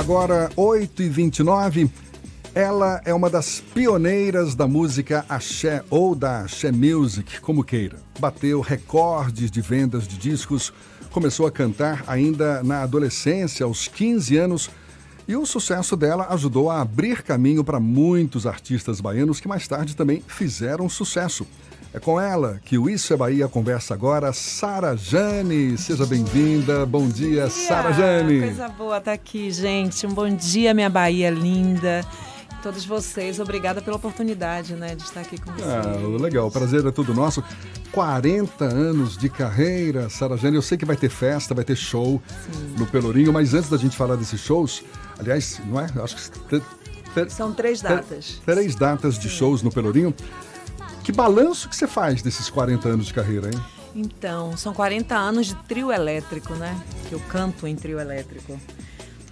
Agora, 8h29. Ela é uma das pioneiras da música axé ou da axé music, como queira. Bateu recordes de vendas de discos, começou a cantar ainda na adolescência, aos 15 anos, e o sucesso dela ajudou a abrir caminho para muitos artistas baianos que mais tarde também fizeram sucesso. É com ela que o Isso é Bahia conversa agora, Sara Jane. Seja bem-vinda. Bom dia, Sara Jane. Coisa boa estar tá aqui, gente. Um bom dia, minha Bahia linda. Todos vocês, obrigada pela oportunidade, né, de estar aqui com vocês. Ah, legal, o prazer é tudo nosso. 40 anos de carreira, Sara Jane. Eu sei que vai ter festa, vai ter show Sim. no Pelourinho, mas antes da gente falar desses shows, aliás, não é? Acho que são três datas. Três datas de shows no Pelourinho. Que balanço que você faz desses 40 anos de carreira, hein? Então, são 40 anos de trio elétrico, né? Que eu canto em trio elétrico.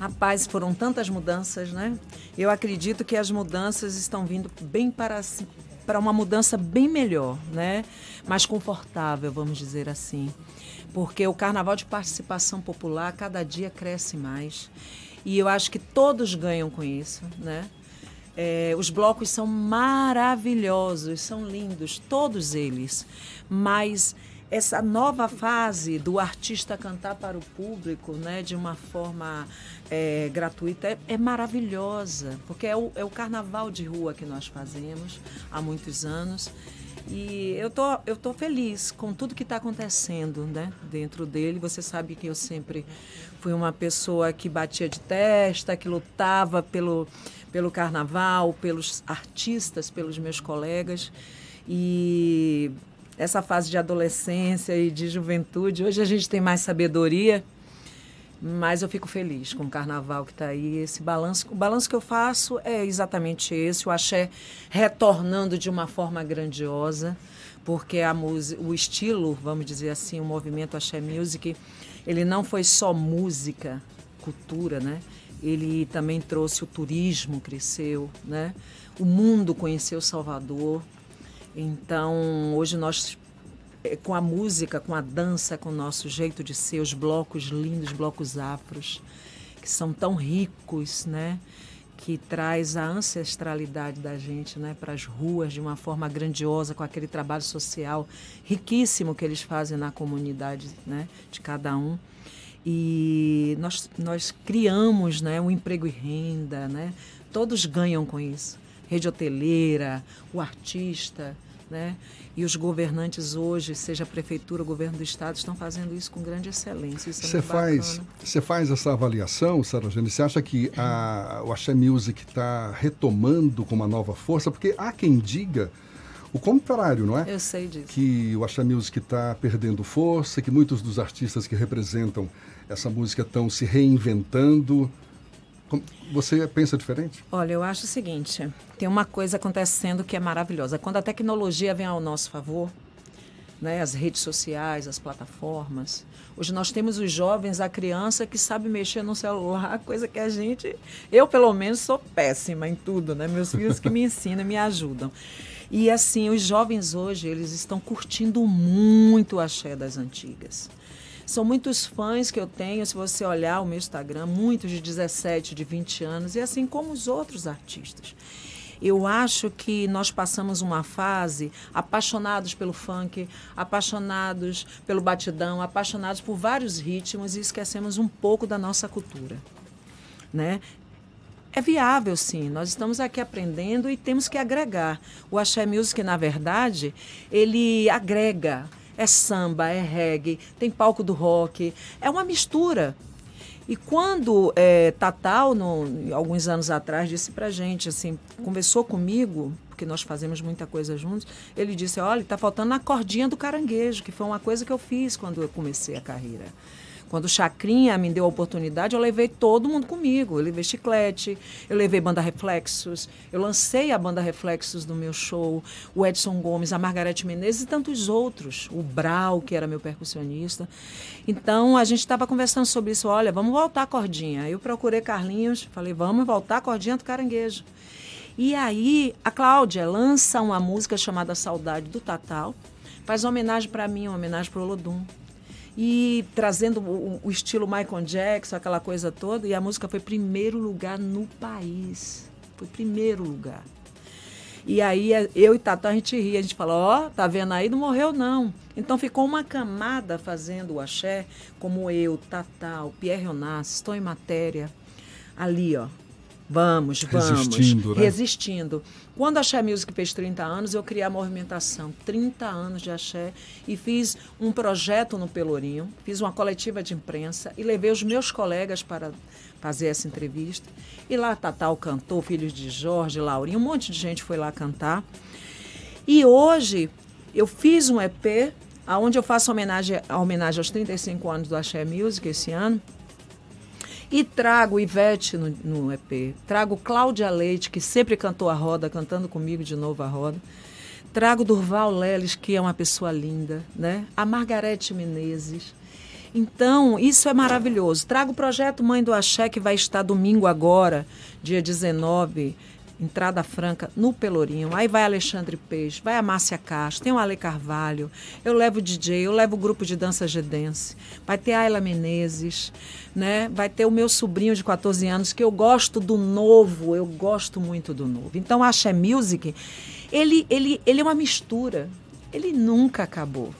Rapaz, foram tantas mudanças, né? Eu acredito que as mudanças estão vindo bem para para uma mudança bem melhor, né? Mais confortável, vamos dizer assim. Porque o carnaval de participação popular cada dia cresce mais. E eu acho que todos ganham com isso, né? É, os blocos são maravilhosos, são lindos, todos eles. Mas essa nova fase do artista cantar para o público, né, de uma forma é, gratuita, é, é, maravilhosa, porque é o, é o carnaval de rua que nós fazemos há muitos anos. E eu tô, eu tô feliz com tudo que está acontecendo né, dentro dele. Você sabe que eu sempre fui uma pessoa que batia de testa, que lutava pelo, pelo carnaval, pelos artistas, pelos meus colegas. E essa fase de adolescência e de juventude, hoje a gente tem mais sabedoria, mas eu fico feliz com o carnaval que está aí. Esse balanço, o balanço que eu faço é exatamente esse, o axé retornando de uma forma grandiosa, porque a música, o estilo, vamos dizer assim, o movimento axé music, ele não foi só música, cultura, né? ele também trouxe o turismo, cresceu, né? O mundo conheceu Salvador. Então, hoje nós com a música, com a dança, com o nosso jeito de ser, os blocos lindos, blocos afros, que são tão ricos, né? que traz a ancestralidade da gente né, para as ruas de uma forma grandiosa, com aquele trabalho social riquíssimo que eles fazem na comunidade né, de cada um. E nós, nós criamos né, um emprego e renda, né? todos ganham com isso. Rede hoteleira, o artista, né? E os governantes hoje, seja a prefeitura, o governo do estado, estão fazendo isso com grande excelência. Você é faz, você faz essa avaliação, Sara Jane? Você acha que a, o Axé Music está retomando com uma nova força? Porque há quem diga o contrário, não é? Eu sei disso. Que o Axé Music está perdendo força, que muitos dos artistas que representam essa música estão se reinventando. Você pensa diferente? Olha, eu acho o seguinte: tem uma coisa acontecendo que é maravilhosa. Quando a tecnologia vem ao nosso favor, né, as redes sociais, as plataformas. Hoje nós temos os jovens, a criança que sabe mexer no celular, coisa que a gente, eu pelo menos sou péssima em tudo, né? Meus filhos que me ensinam, me ajudam. E assim, os jovens hoje, eles estão curtindo muito o axé das antigas. São muitos fãs que eu tenho, se você olhar o meu Instagram, muitos de 17, de 20 anos, e assim como os outros artistas. Eu acho que nós passamos uma fase apaixonados pelo funk, apaixonados pelo batidão, apaixonados por vários ritmos e esquecemos um pouco da nossa cultura. Né? É viável, sim. Nós estamos aqui aprendendo e temos que agregar. O Axé Music, na verdade, ele agrega é samba, é reggae, tem palco do rock, é uma mistura. E quando é, Tatal, no, alguns anos atrás, disse pra gente, assim, conversou comigo, porque nós fazemos muita coisa juntos, ele disse, olha, está faltando a cordinha do caranguejo, que foi uma coisa que eu fiz quando eu comecei a carreira. Quando o Chacrinha me deu a oportunidade, eu levei todo mundo comigo. Eu levei Chiclete, eu levei Banda Reflexos, eu lancei a Banda Reflexos no meu show, o Edson Gomes, a Margarete Menezes e tantos outros, o Brau, que era meu percussionista. Então, a gente estava conversando sobre isso. Olha, vamos voltar a cordinha. Eu procurei Carlinhos, falei, vamos voltar a cordinha do caranguejo. E aí, a Cláudia lança uma música chamada Saudade do Tatal, faz uma homenagem para mim, uma homenagem para o Olodum. E trazendo o, o, estilo Michael Jackson, aquela coisa toda, e a música foi primeiro lugar no país. Foi primeiro lugar. E aí eu e Tata a gente ria, a gente fala, ó, oh, tá vendo aí, não morreu não. Então ficou uma camada fazendo o axé, como eu, Tata, o Pierre Onassis, estou em matéria, ali, ó, Vamos, vamos. Resistindo, né? Resistindo. Quando a Axé Music fez 30 anos, eu criei a movimentação 30 anos de Axé e fiz um projeto no Pelourinho, fiz uma coletiva de imprensa e levei os meus colegas para fazer essa entrevista. E lá Tatal cantou, filhos de Jorge, Laurinho, um monte de gente foi lá cantar. E hoje eu fiz um EP onde eu faço homenagem, a homenagem aos 35 anos do Axé Music esse ano. E trago Ivete no, no EP, trago Cláudia Leite, que sempre cantou a roda, cantando comigo de novo a roda. Trago Durval Leles, que é uma pessoa linda, né? A Margarete Menezes. Então, isso é maravilhoso. Trago o projeto Mãe do Axé, que vai estar domingo agora, dia 19, entrada franca no Pelourinho. Aí vai Alexandre Peixe, vai a Márcia Castro, tem o Ale Carvalho, eu levo o DJ, eu levo o grupo de dança Gedense, vai ter a Ayla Menezes, né? vai ter o meu sobrinho de 14 anos, que eu gosto do novo, eu gosto muito do novo. Então, a Axé Music, ele, ele, ele é uma mistura, ele nunca acabou.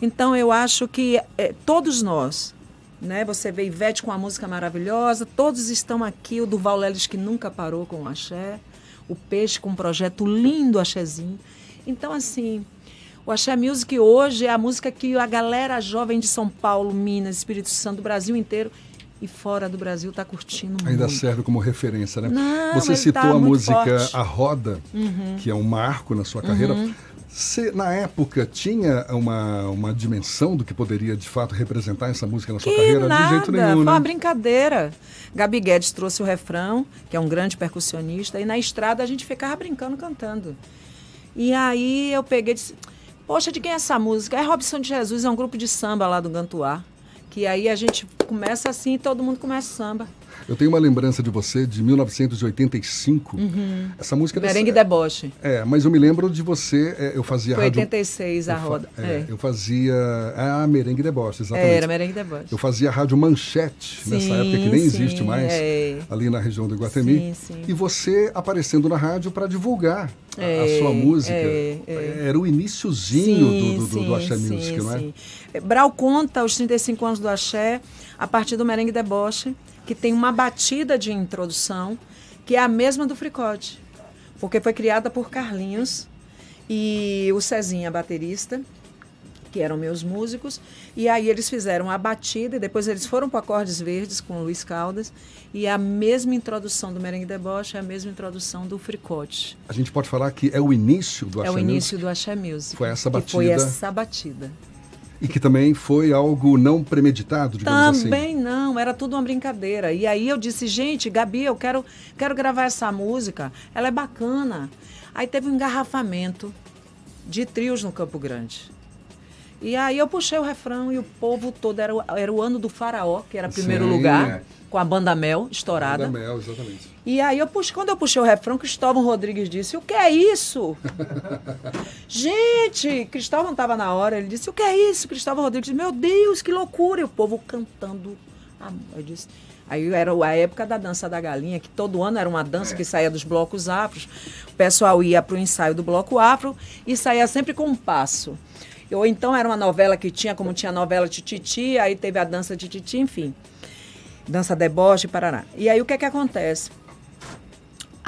Então, eu acho que é, todos nós, né? Você vê Ivete com uma música maravilhosa, todos estão aqui, o Duval Leles que nunca parou com o axé, o Peixe com um projeto lindo, axézinho. Então, assim, o Axé Music hoje é a música que a galera jovem de São Paulo, Minas, Espírito Santo, Brasil inteiro e fora do Brasil está curtindo Ainda muito. serve como referência, né? Não, Você citou tá a música forte. A Roda, uhum. que é um marco na sua carreira. Uhum. Você, na época, tinha uma, uma dimensão do que poderia, de fato, representar essa música na sua que carreira? Nada, de jeito nenhum, foi né? uma brincadeira. Gabi Guedes trouxe o refrão, que é um grande percussionista, e na estrada a gente ficava brincando, cantando. E aí eu peguei e disse, poxa, de quem é essa música? É Robson de Jesus, é um grupo de samba lá do Gantuá. Que aí a gente começa assim e todo mundo começa samba. Eu tenho uma lembrança de você de 1985. Uhum. Essa música Merengue dessa... Deboche. É, mas eu me lembro de você, é, eu fazia Foi rádio... 86 a eu roda. Fa... É, é. Eu fazia ah, Merengue Deboche, exatamente. Era Merengue Deboche. Eu fazia rádio Manchete sim, nessa época que nem sim, existe mais, é. ali na região do Guatemi. Sim, sim. E você aparecendo na rádio para divulgar é, a sua música. É, é. Era o iníciozinho do, do, do, do Axé Music, não é? Brau conta os 35 anos do Axé a partir do Merengue Deboche que tem uma batida de introdução que é a mesma do Fricote, porque foi criada por Carlinhos e o Cezinha, baterista, que eram meus músicos, e aí eles fizeram a batida e depois eles foram para Acordes Verdes com o Luiz Caldas, e a mesma introdução do Merengue Deboche é a mesma introdução do Fricote. A gente pode falar que é o início do Axé É o início Music? do Axé Music. Foi essa batida. foi essa batida. E que também foi algo não premeditado, digamos também assim. Também não, era tudo uma brincadeira. E aí eu disse, gente, Gabi, eu quero, quero gravar essa música, ela é bacana. Aí teve um engarrafamento de trios no Campo Grande. E aí eu puxei o refrão e o povo todo, era, o, era o ano do faraó, que era primeiro Sim, lugar, é. com a banda Mel estourada. Banda Mel, exatamente. E aí eu puxei, quando eu puxei o refrão, Cristóvão Rodrigues disse, o que é isso? Gente, Cristóvão estava na hora, ele disse, o que é isso? Cristóvão Rodrigues disse, meu Deus, que loucura! E o povo cantando. Eu disse, Aí era a época da dança da galinha, que todo ano era uma dança que saía dos blocos afros. O pessoal ia para o ensaio do bloco afro e saía sempre com um passo. Ou então era uma novela que tinha, como tinha a novela Tititi, aí teve a dança de Titi, enfim. Dança deboche, parará. E aí o que é que acontece?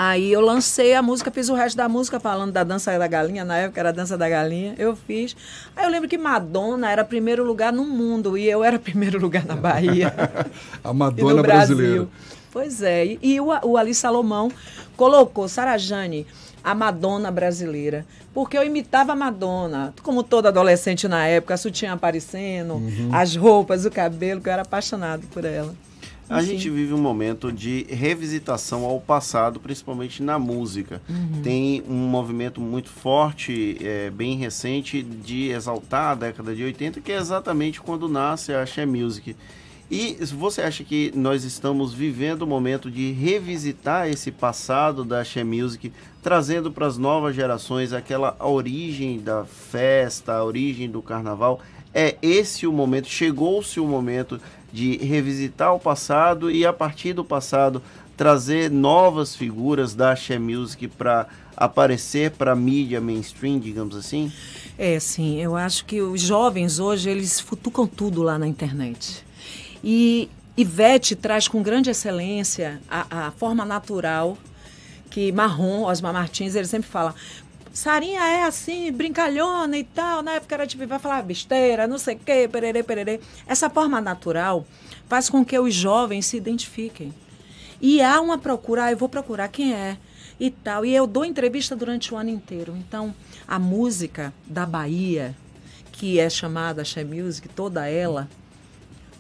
Aí eu lancei a música, fiz o resto da música falando da dança da galinha, na época era a dança da galinha, eu fiz. Aí eu lembro que Madonna era primeiro lugar no mundo e eu era primeiro lugar na Bahia. a Madonna brasileira. Pois é, e, e o, o Ali Salomão colocou Sarajane, a Madonna brasileira, porque eu imitava a Madonna, como todo adolescente na época, a sutiã aparecendo, uhum. as roupas, o cabelo, que eu era apaixonado por ela. A gente vive um momento de revisitação ao passado, principalmente na música. Uhum. Tem um movimento muito forte, é, bem recente, de exaltar a década de 80, que é exatamente quando nasce a She Music. E você acha que nós estamos vivendo o momento de revisitar esse passado da She Music, trazendo para as novas gerações aquela origem da festa, a origem do carnaval? é esse o momento, chegou-se o momento de revisitar o passado e a partir do passado trazer novas figuras da Axé Music para aparecer para a mídia mainstream, digamos assim? É, sim. Eu acho que os jovens hoje, eles futucam tudo lá na internet. E Ivete traz com grande excelência a, a forma natural que Marrom, Osmar Martins, ele sempre fala, Sarinha é assim, brincalhona e tal. Na época era tipo, vai falar besteira, não sei o quê, pererê, pererê. Essa forma natural faz com que os jovens se identifiquem. E há uma procura, ah, eu vou procurar quem é e tal. E eu dou entrevista durante o ano inteiro. Então, a música da Bahia, que é chamada She Music, toda ela,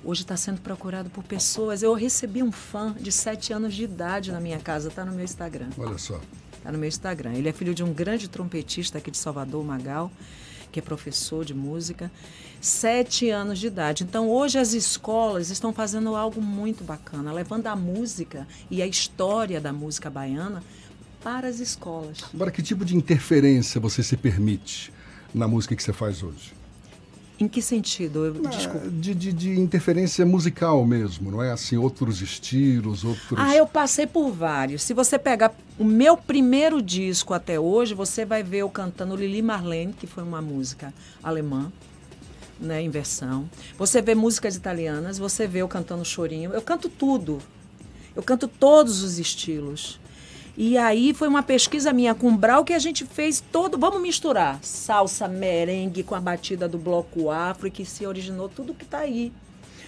hoje está sendo procurada por pessoas. Eu recebi um fã de sete anos de idade na minha casa, está no meu Instagram. Olha só. Está no meu Instagram. Ele é filho de um grande trompetista aqui de Salvador, Magal, que é professor de música. Sete anos de idade. Então, hoje as escolas estão fazendo algo muito bacana, levando a música e a história da música baiana para as escolas. Agora, que tipo de interferência você se permite na música que você faz hoje? Em que sentido? Eu, ah, de, de, de, interferência musical mesmo, não é? Assim, outros estilos, outros. Ah, eu passei por vários. Se você pegar o meu primeiro disco até hoje, você vai ver eu cantando Lili Marlene, que foi uma música alemã, né, em versão. Você vê músicas italianas, você vê eu cantando chorinho. Eu canto tudo. Eu canto todos os estilos. E aí foi uma pesquisa minha com o Brau que a gente fez todo, vamos misturar salsa, merengue com a batida do bloco afro que se originou tudo que está aí,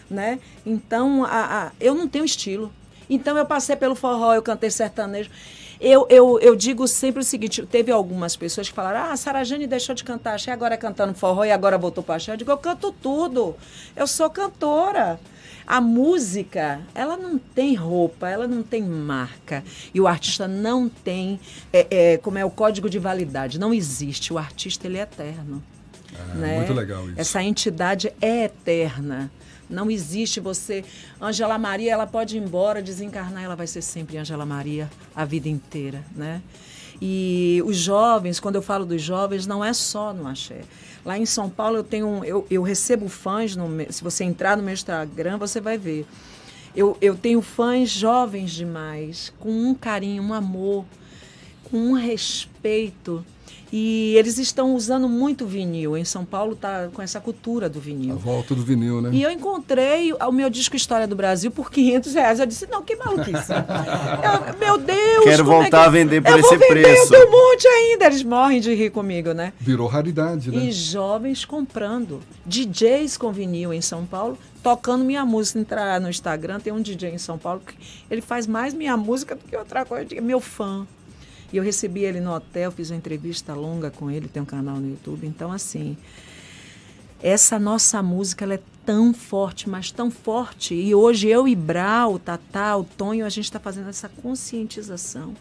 né? Então, a, a, eu não tenho estilo. Então eu passei pelo forró, eu cantei sertanejo. Eu, eu, eu digo sempre o seguinte: teve algumas pessoas que falaram, ah, a Sarajane deixou de cantar axé, agora é cantando forró e agora voltou para axé. Eu digo, eu canto tudo. Eu sou cantora. A música, ela não tem roupa, ela não tem marca. E o artista não tem, é, é, como é o código de validade, não existe. O artista, ele é eterno. É, né? Muito legal isso. Essa entidade é eterna. Não existe você. Angela Maria, ela pode ir embora, desencarnar, ela vai ser sempre Angela Maria a vida inteira, né? E os jovens, quando eu falo dos jovens, não é só no axé. Lá em São Paulo eu tenho eu, eu recebo fãs, no, se você entrar no meu Instagram, você vai ver. Eu, eu tenho fãs jovens demais, com um carinho, um amor, com um respeito e eles estão usando muito vinil. Em São Paulo está com essa cultura do vinil. A volta do vinil, né? E eu encontrei o meu disco História do Brasil por 500 reais. Eu disse, não, que maluquice. eu, meu Deus! Quero voltar é que... a vender por eu esse vou vender, preço. Eu um monte ainda. Eles morrem de rir comigo, né? Virou raridade, né? E jovens comprando. DJs com vinil em São Paulo tocando minha música. Entrar no Instagram, tem um DJ em São Paulo que ele faz mais minha música do que outra coisa. Meu fã. E eu recebi ele no hotel, fiz uma entrevista longa com ele, tem um canal no YouTube. Então, assim, essa nossa música ela é tão forte, mas tão forte. E hoje eu e Brau, Tatá, o Tonho, a gente está fazendo essa conscientização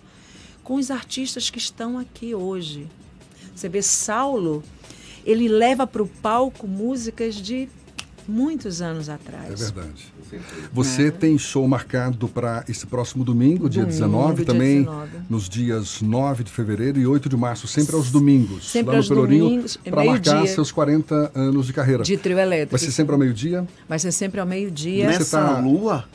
com os artistas que estão aqui hoje. Você vê Saulo, ele leva para o palco músicas de muitos anos atrás. É verdade. Você é. tem show marcado para esse próximo domingo, dia domingo, 19, também 19. nos dias 9 de fevereiro e 8 de março, sempre aos domingos, sempre lá no Pelourinho, para marcar dia. seus 40 anos de carreira. De trio elétrico. Vai ser sempre ao meio-dia? Vai ser sempre ao meio-dia. Nessa tá... lua?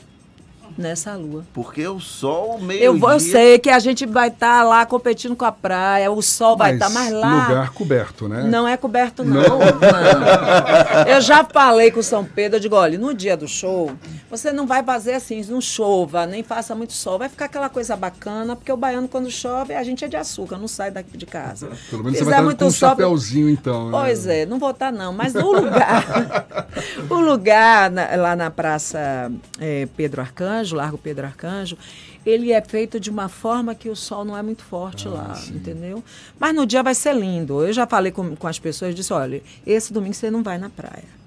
Nessa lua. Porque o sol meio Eu, vou, eu sei que a gente vai estar tá lá competindo com a praia, o sol vai estar tá mais lá. lugar coberto, né? Não é coberto não, não. não. Eu já falei com o São Pedro, eu digo, olha, no dia do show, você não vai fazer assim, não chova, nem faça muito sol, vai ficar aquela coisa bacana, porque o baiano quando chove, a gente é de açúcar, não sai daqui de casa. Pelo menos você vai estar muito com um sol, chapéuzinho então, né? Pois é, não vou estar não, mas o lugar, o lugar na, lá na Praça é, Pedro Arcanjo, Arcanjo, Largo Pedro Arcanjo, ele é feito de uma forma que o sol não é muito forte ah, lá, sim. entendeu? Mas no dia vai ser lindo. Eu já falei com, com as pessoas, disse, olha, esse domingo você não vai na praia.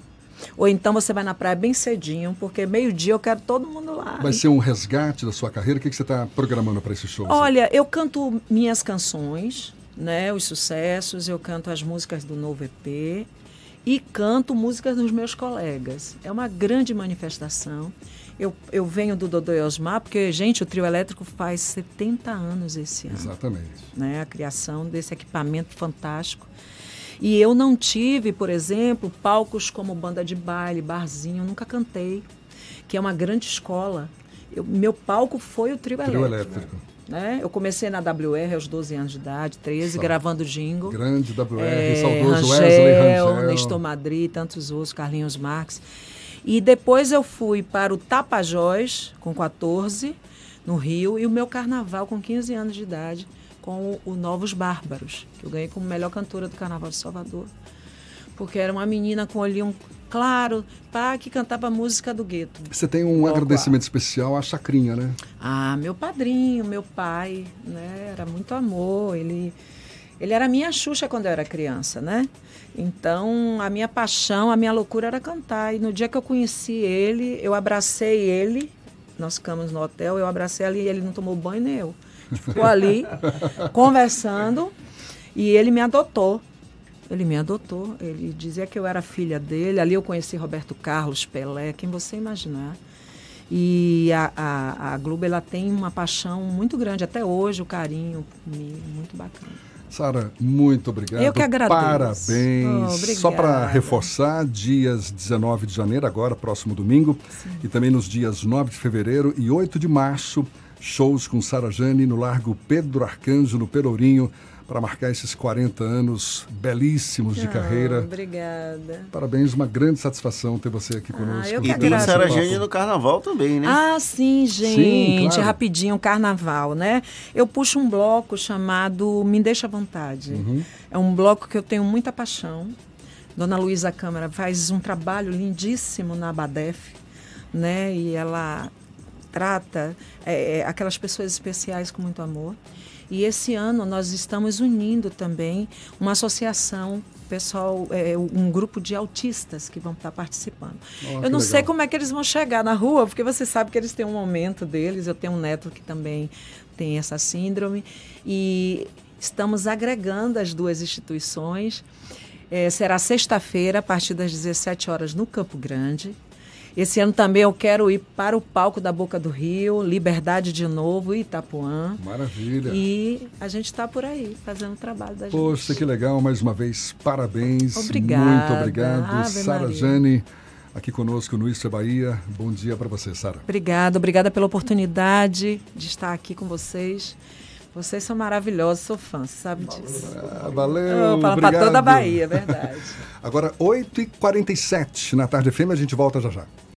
Ou então você vai na praia bem cedinho, porque meio-dia eu quero todo mundo lá. Vai ser um resgate da sua carreira? O que, você está programando para esse show? Olha, eu canto minhas canções, né, os sucessos, eu canto as músicas do novo EP e canto músicas dos meus colegas. É uma grande manifestação. Eu, eu venho do Dodô e Osmar, porque, gente, o trio elétrico faz 70 anos esse ano. Exatamente. Né? A criação desse equipamento fantástico. E eu não tive, por exemplo, palcos como banda de baile, barzinho, nunca cantei, que é uma grande escola. Eu, meu palco foi o trio, Trio elétrico. elétrico. Né? Eu comecei na WR aos 12 anos de idade, 13, Só. gravando jingle. Grande WR, É, saudoso Rangel, Wesley Rangel. Nestor Madrid, tantos outros, Carlinhos Marques. E depois eu fui para o Tapajós, com 14, no Rio, e o meu carnaval com 15 anos de idade, com o Novos Bárbaros, que eu ganhei como melhor cantora do Carnaval de Salvador. Porque era uma menina com olhinho claro, pá, que cantava música do gueto. Você tem um Bloco agradecimento especial à Chacrinha, né? Ah, meu padrinho, meu pai, né? Era muito amor. Ele, ele era minha Xuxa quando eu era criança, né? Então, a minha paixão, a minha loucura era cantar. E no dia que eu conheci ele, eu abracei ele. Nós ficamos no hotel, eu abracei ele e ele não tomou banho nem eu. Ficou ali, conversando, e ele me adotou. Ele me adotou. Ele dizia que eu era filha dele. Ali eu conheci Roberto Carlos, Pelé, quem você imaginar. E a, a, a Globo ela tem uma paixão muito grande até hoje, o carinho comigo, muito bacana. Sara, muito obrigado. Eu que agradeço. Parabéns. Oh. Só para reforçar, dias 19 de janeiro, agora, próximo domingo, e também nos dias 9 de fevereiro e 8 de março, shows com Sara Jane no Largo Pedro Arcanjo, no Pelourinho, para marcar esses 40 anos belíssimos de Ah, carreira. Obrigada. Parabéns, uma grande satisfação ter você aqui conosco. eu que E. Sara. Jane no carnaval também, né? Ah, sim, gente. Sim, claro. Rapidinho, carnaval, né? Eu puxo um bloco chamado Me Deixa à Vontade. Uhum. É um bloco que eu tenho muita paixão. Dona Luísa Câmara faz um trabalho lindíssimo na Abadef, né? E ela trata é, é, aquelas pessoas especiais com muito amor. E esse ano nós estamos unindo também uma associação, pessoal, é, um grupo de autistas que vão estar participando. Ó, eu não sei como é que eles vão chegar na rua, porque você sabe que eles têm um momento deles. Eu tenho um neto que também tem essa síndrome. E estamos agregando as duas instituições. É, será sexta-feira, a partir das 17 horas, no Campo Grande. Esse ano também eu quero ir para o palco da Boca do Rio, Liberdade de novo, Itapuã. Maravilha. E a gente está por aí, fazendo o trabalho da gente. Poxa, que legal. Mais uma vez, parabéns. Obrigada. Muito obrigado. Ave Sara Maria. Jane, aqui conosco no Isso é Bahia. Bom dia para você, Sara. Obrigada, obrigada pela oportunidade de estar aqui com vocês. Vocês são maravilhosos, sou fã, você sabe disso. Ah, valeu. Eu falo para toda a Bahia, é verdade. Agora, 8h47 na tarde FM, a gente volta já já.